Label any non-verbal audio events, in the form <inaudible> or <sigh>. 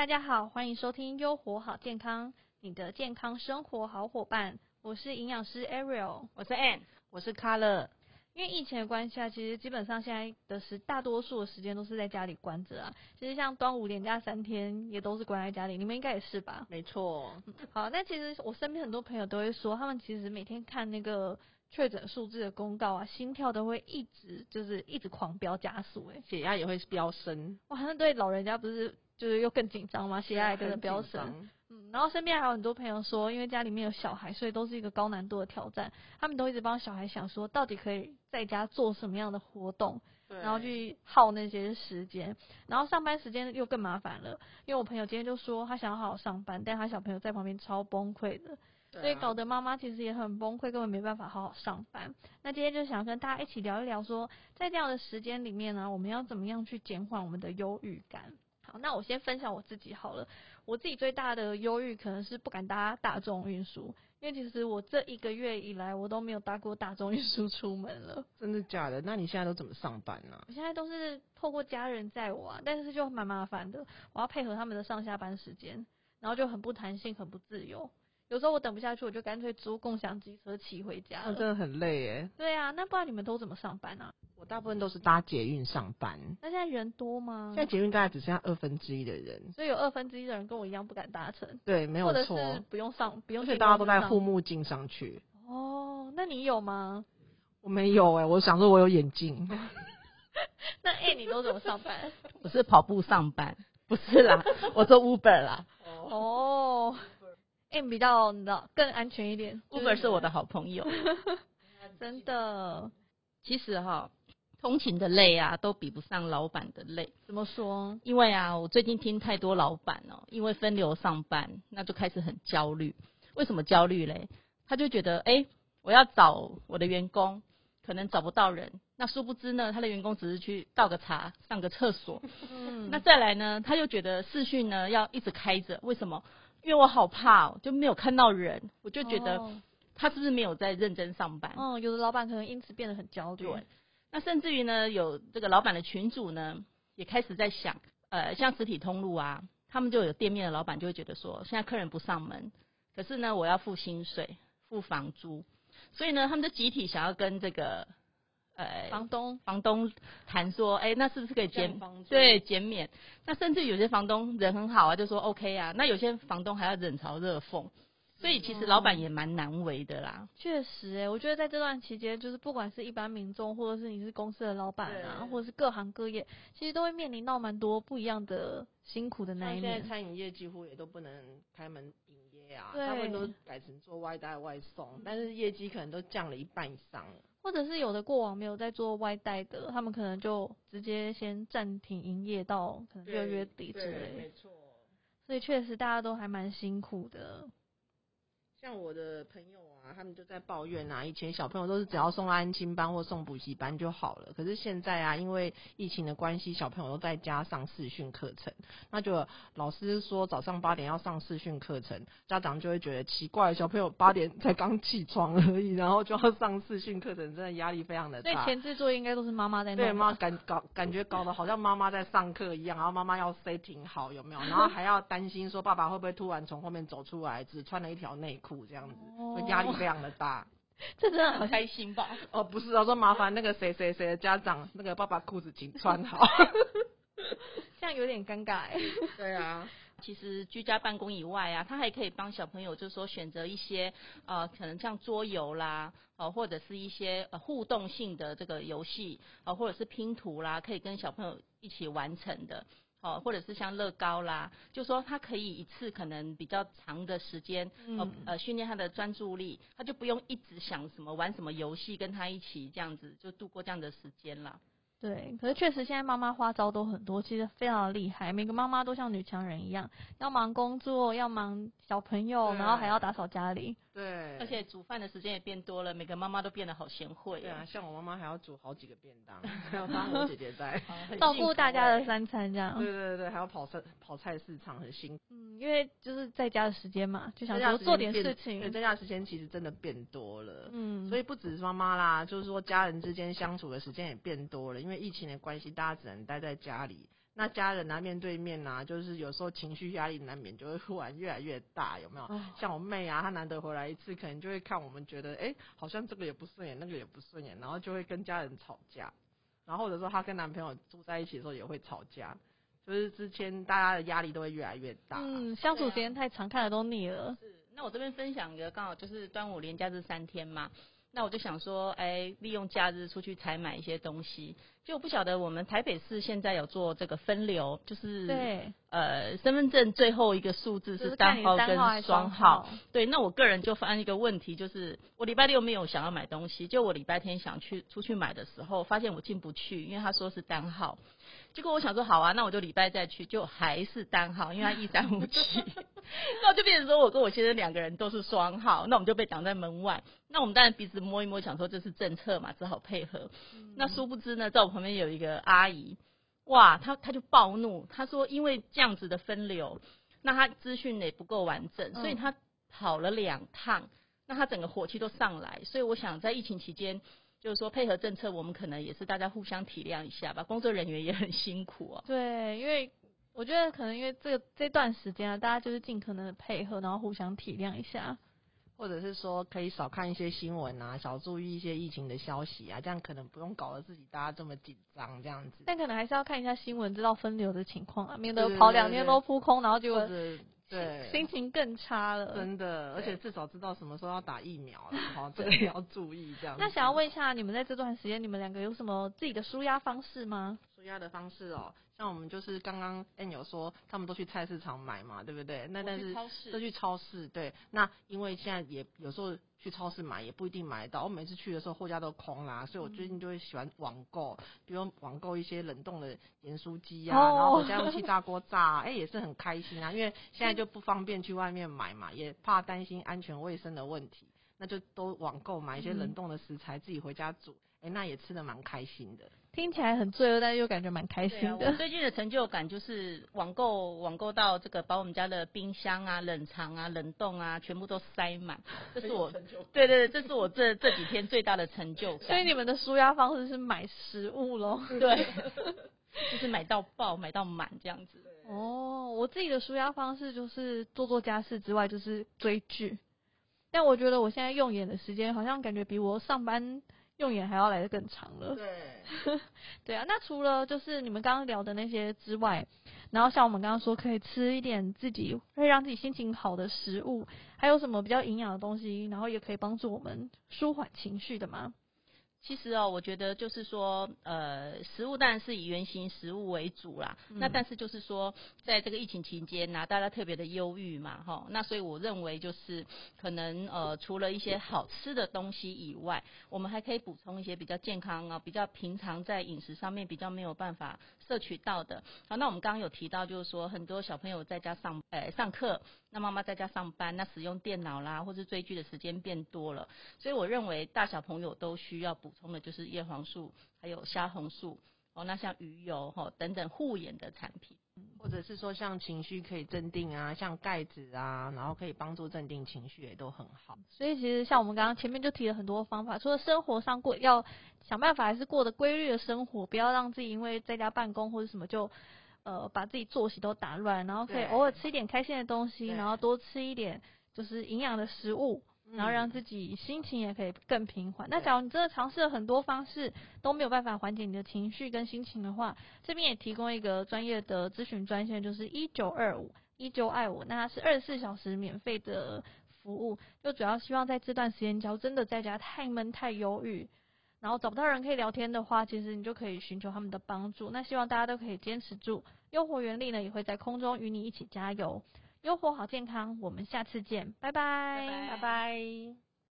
大家好，欢迎收听优活好健康，你的健康生活好伙伴。我是营养师 Ariel，我是 Ann，我是 Color。因为疫情的关系啊，其实基本上现在的时大多数的时间都是在家里关着啊。其实像端午连假三天也都是关在家里，你们应该也是吧？没错。好，那其实我身边很多朋友都会说，他们其实每天看那个确诊数字的公告啊，心跳都会一直就是一直狂飙加速，哎，血压也会飙升。哇，那对老人家不是就是又更紧张嘛？血压也跟着飙升。嗯，然后身边还有很多朋友说，因为家里面有小孩，所以都是一个高难度的挑战。他们都一直帮小孩想说，到底可以在家做什么样的活动，然后去耗那些时间。然后上班时间又更麻烦了，因为我朋友今天就说他想要好好上班，但他小朋友在旁边超崩溃的，所以搞得妈妈其实也很崩溃，根本没办法好好上班。那今天就想跟大家一起聊一聊，说在这样的时间里面呢，我们要怎么样去减缓我们的忧郁感？好，那我先分享我自己好了。我自己最大的忧郁可能是不敢搭大众运输，因为其实我这一个月以来我都没有搭过大众运输出门了。真的假的？那你现在都怎么上班呢？我现在都是透过家人载我，啊，但是就蛮麻烦的，我要配合他们的上下班时间，然后就很不弹性，很不自由。有时候我等不下去，我就干脆租共享机车骑回家那。真的很累耶。对啊，那不然你们都怎么上班啊？我大部分都是搭捷运上班。那现在人多吗？现在捷运大概只剩下二分之一的人，所以有二分之一的人跟我一样不敢搭乘。对，没有错。不用上，不用。而且大家都在护目镜上去。哦，那你有吗？我没有哎，我想说我有眼镜。<laughs> 那哎，你都怎么上班？我是跑步上班，不是啦，我做 Uber 啦。哦。M 比较你知道更安全一点，Uber 是我的好朋友，<laughs> 真的。其实哈，通勤的累啊，都比不上老板的累。怎么说？因为啊，我最近听太多老板哦，因为分流上班，那就开始很焦虑。为什么焦虑嘞？他就觉得，哎，我要找我的员工，可能找不到人。那殊不知呢，他的员工只是去倒个茶、上个厕所。嗯。那再来呢，他又觉得视讯呢要一直开着，为什么？因为我好怕，就没有看到人，我就觉得他是不是没有在认真上班？哦，有的老板可能因此变得很焦虑。那甚至于呢，有这个老板的群主呢，也开始在想，呃，像实体通路啊，他们就有店面的老板就会觉得说，现在客人不上门，可是呢，我要付薪水、付房租，所以呢，他们就集体想要跟这个。呃，房东房东谈说，哎，那是不是可以减对减免？那甚至有些房东人很好啊，就说 OK 啊。那有些房东还要冷嘲热讽，所以其实老板也蛮难为的啦。确实，哎，我觉得在这段期间，就是不管是一般民众，或者是你是公司的老板啊，或者是各行各业，其实都会面临到蛮多不一样的辛苦的那一面。现在餐饮业几乎也都不能开门营业啊，他们都改成做外带外送，但是业绩可能都降了一半以上。或者是有的过往没有在做外带的，他们可能就直接先暂停营业到可能六月底之类。没错。所以确实大家都还蛮辛苦的。像我的朋友啊，他们就在抱怨啊，以前小朋友都是只要送安亲班或送补习班就好了，可是现在啊，因为疫情的关系，小朋友都在家上视讯课程，那就老师说早上八点要上视讯课程，家长就会觉得奇怪，小朋友八点才刚起床而已，然后就要上视讯课程，真的压力非常的大。所以前置作业应该都是妈妈在对妈感搞感觉搞得好像妈妈在上课一样，然后妈妈要 setting 好有没有，然后还要担心说爸爸会不会突然从后面走出来，只穿了一条内裤。这样子，压力非常的大，<laughs> 这真的很开心吧？<laughs> 哦，不是，我说麻烦那个谁谁谁的家长，那个爸爸裤子请穿好，<laughs> 这样有点尴尬哎。对啊，其实居家办公以外啊，他还可以帮小朋友，就是说选择一些呃，可能像桌游啦，呃，或者是一些呃互动性的这个游戏，呃，或者是拼图啦，可以跟小朋友一起完成的。哦，或者是像乐高啦，就说他可以一次可能比较长的时间，呃呃训练他的专注力，他就不用一直想什么玩什么游戏，跟他一起这样子就度过这样的时间了。对，可是确实现在妈妈花招都很多，其实非常的厉害。每个妈妈都像女强人一样，要忙工作，要忙小朋友，然后还要打扫家里。对，而且煮饭的时间也变多了，每个妈妈都变得好贤惠。对啊，像我妈妈还要煮好几个便当，<laughs> 还有帮我姐姐在照顾大家的三餐，这样。对对对，还要跑菜跑菜市场，很辛苦。嗯，因为就是在家的时间嘛，就想说做点事情。对，在家时间其实真的变多了。嗯，所以不只是妈妈啦，就是说家人之间相处的时间也变多了，因为疫情的关系，大家只能待在家里。那家人啊，面对面啊，就是有时候情绪压力难免就会忽然越来越大，有没有？像我妹啊，她难得回来一次，可能就会看我们觉得，哎，好像这个也不顺眼，那个也不顺眼，然后就会跟家人吵架。然后或者说她跟男朋友住在一起的时候也会吵架，就是之前大家的压力都会越来越大。嗯，相处时间太长，看了都腻了。是，那我这边分享一个，刚好就是端午连假这三天嘛。那我就想说，哎，利用假日出去采买一些东西。就不晓得我们台北市现在有做这个分流，就是对，呃，身份证最后一个数字是单号跟双号。对，那我个人就发现一个问题，就是我礼拜六没有想要买东西，就我礼拜天想去出去买的时候，发现我进不去，因为他说是单号。结果我想说好啊，那我就礼拜再去，就还是单号，因为他一三五七，<laughs> 那就变成说我跟我先生两个人都是双号，那我们就被挡在门外。那我们当然鼻子摸一摸，想说这是政策嘛，只好配合。那殊不知呢，在我旁边有一个阿姨，哇，她她就暴怒，她说因为这样子的分流，那她资讯也不够完整，所以她跑了两趟，那她整个火气都上来。所以我想在疫情期间。就是说配合政策，我们可能也是大家互相体谅一下吧。工作人员也很辛苦哦。对，因为我觉得可能因为这个这段时间啊，大家就是尽可能的配合，然后互相体谅一下，或者是说可以少看一些新闻啊，少注意一些疫情的消息啊，这样可能不用搞得自己大家这么紧张这样子。但可能还是要看一下新闻，知道分流的情况啊，免得跑两天都扑空，然后就。对，心情更差了。真的，而且至少知道什么时候要打疫苗了，<laughs> 好，这个也要注意这样。那想要问一下，你们在这段时间，你们两个有什么自己的舒压方式吗？舒压的方式哦。像我们就是刚刚 N 有说，他们都去菜市场买嘛，对不对？那但是都去超市，对。那因为现在也有时候去超市买也不一定买得到，我每次去的时候货架都空啦，所以我最近就会喜欢网购，比如网购一些冷冻的盐酥鸡啊，然后回家 <laughs> 用气炸锅炸，哎也是很开心啊。因为现在就不方便去外面买嘛，也怕担心安全卫生的问题，那就都网购买一些冷冻的食材自己回家煮，哎那也吃的蛮开心的。听起来很罪恶，但是又感觉蛮开心的。我最近的成就感就是网购，网购到这个把我们家的冰箱啊、冷藏啊、冷冻啊，全部都塞满。<laughs> 这是我对对对，这是我这这几天最大的成就感。所以你们的舒压方式是买食物喽？对，<laughs> 就是买到爆、买到满这样子。哦，我自己的舒压方式就是做做家事之外，就是追剧。但我觉得我现在用眼的时间，好像感觉比我上班。用眼还要来的更长了。对，<laughs> 对啊。那除了就是你们刚刚聊的那些之外，然后像我们刚刚说可以吃一点自己会让自己心情好的食物，还有什么比较营养的东西，然后也可以帮助我们舒缓情绪的吗？其实哦，我觉得就是说，呃，食物当然是以原型食物为主啦。那但是就是说，在这个疫情期间呢，大家特别的忧郁嘛，哈。那所以我认为就是可能呃，除了一些好吃的东西以外，我们还可以补充一些比较健康啊、比较平常在饮食上面比较没有办法摄取到的。好，那我们刚刚有提到，就是说很多小朋友在家上呃上课。那妈妈在家上班，那使用电脑啦，或是追剧的时间变多了，所以我认为大小朋友都需要补充的就是叶黄素，还有虾红素哦。那像鱼油哈等等护眼的产品，或者是说像情绪可以镇定啊，像钙质啊，然后可以帮助镇定情绪也都很好。所以其实像我们刚刚前面就提了很多方法，除了生活上过要想办法，还是过得规律的生活，不要让自己因为在家办公或者什么就。呃，把自己作息都打乱，然后可以偶尔吃一点开心的东西，然后多吃一点就是营养的食物，然后让自己心情也可以更平缓。那假如你真的尝试了很多方式都没有办法缓解你的情绪跟心情的话，这边也提供一个专业的咨询专线，就是一九二五一九爱我，那它是二十四小时免费的服务，就主要希望在这段时间，假如真的在家太闷太忧郁。然后找不到人可以聊天的话，其实你就可以寻求他们的帮助。那希望大家都可以坚持住，优活原力呢也会在空中与你一起加油，优活好健康。我们下次见，拜拜，拜拜。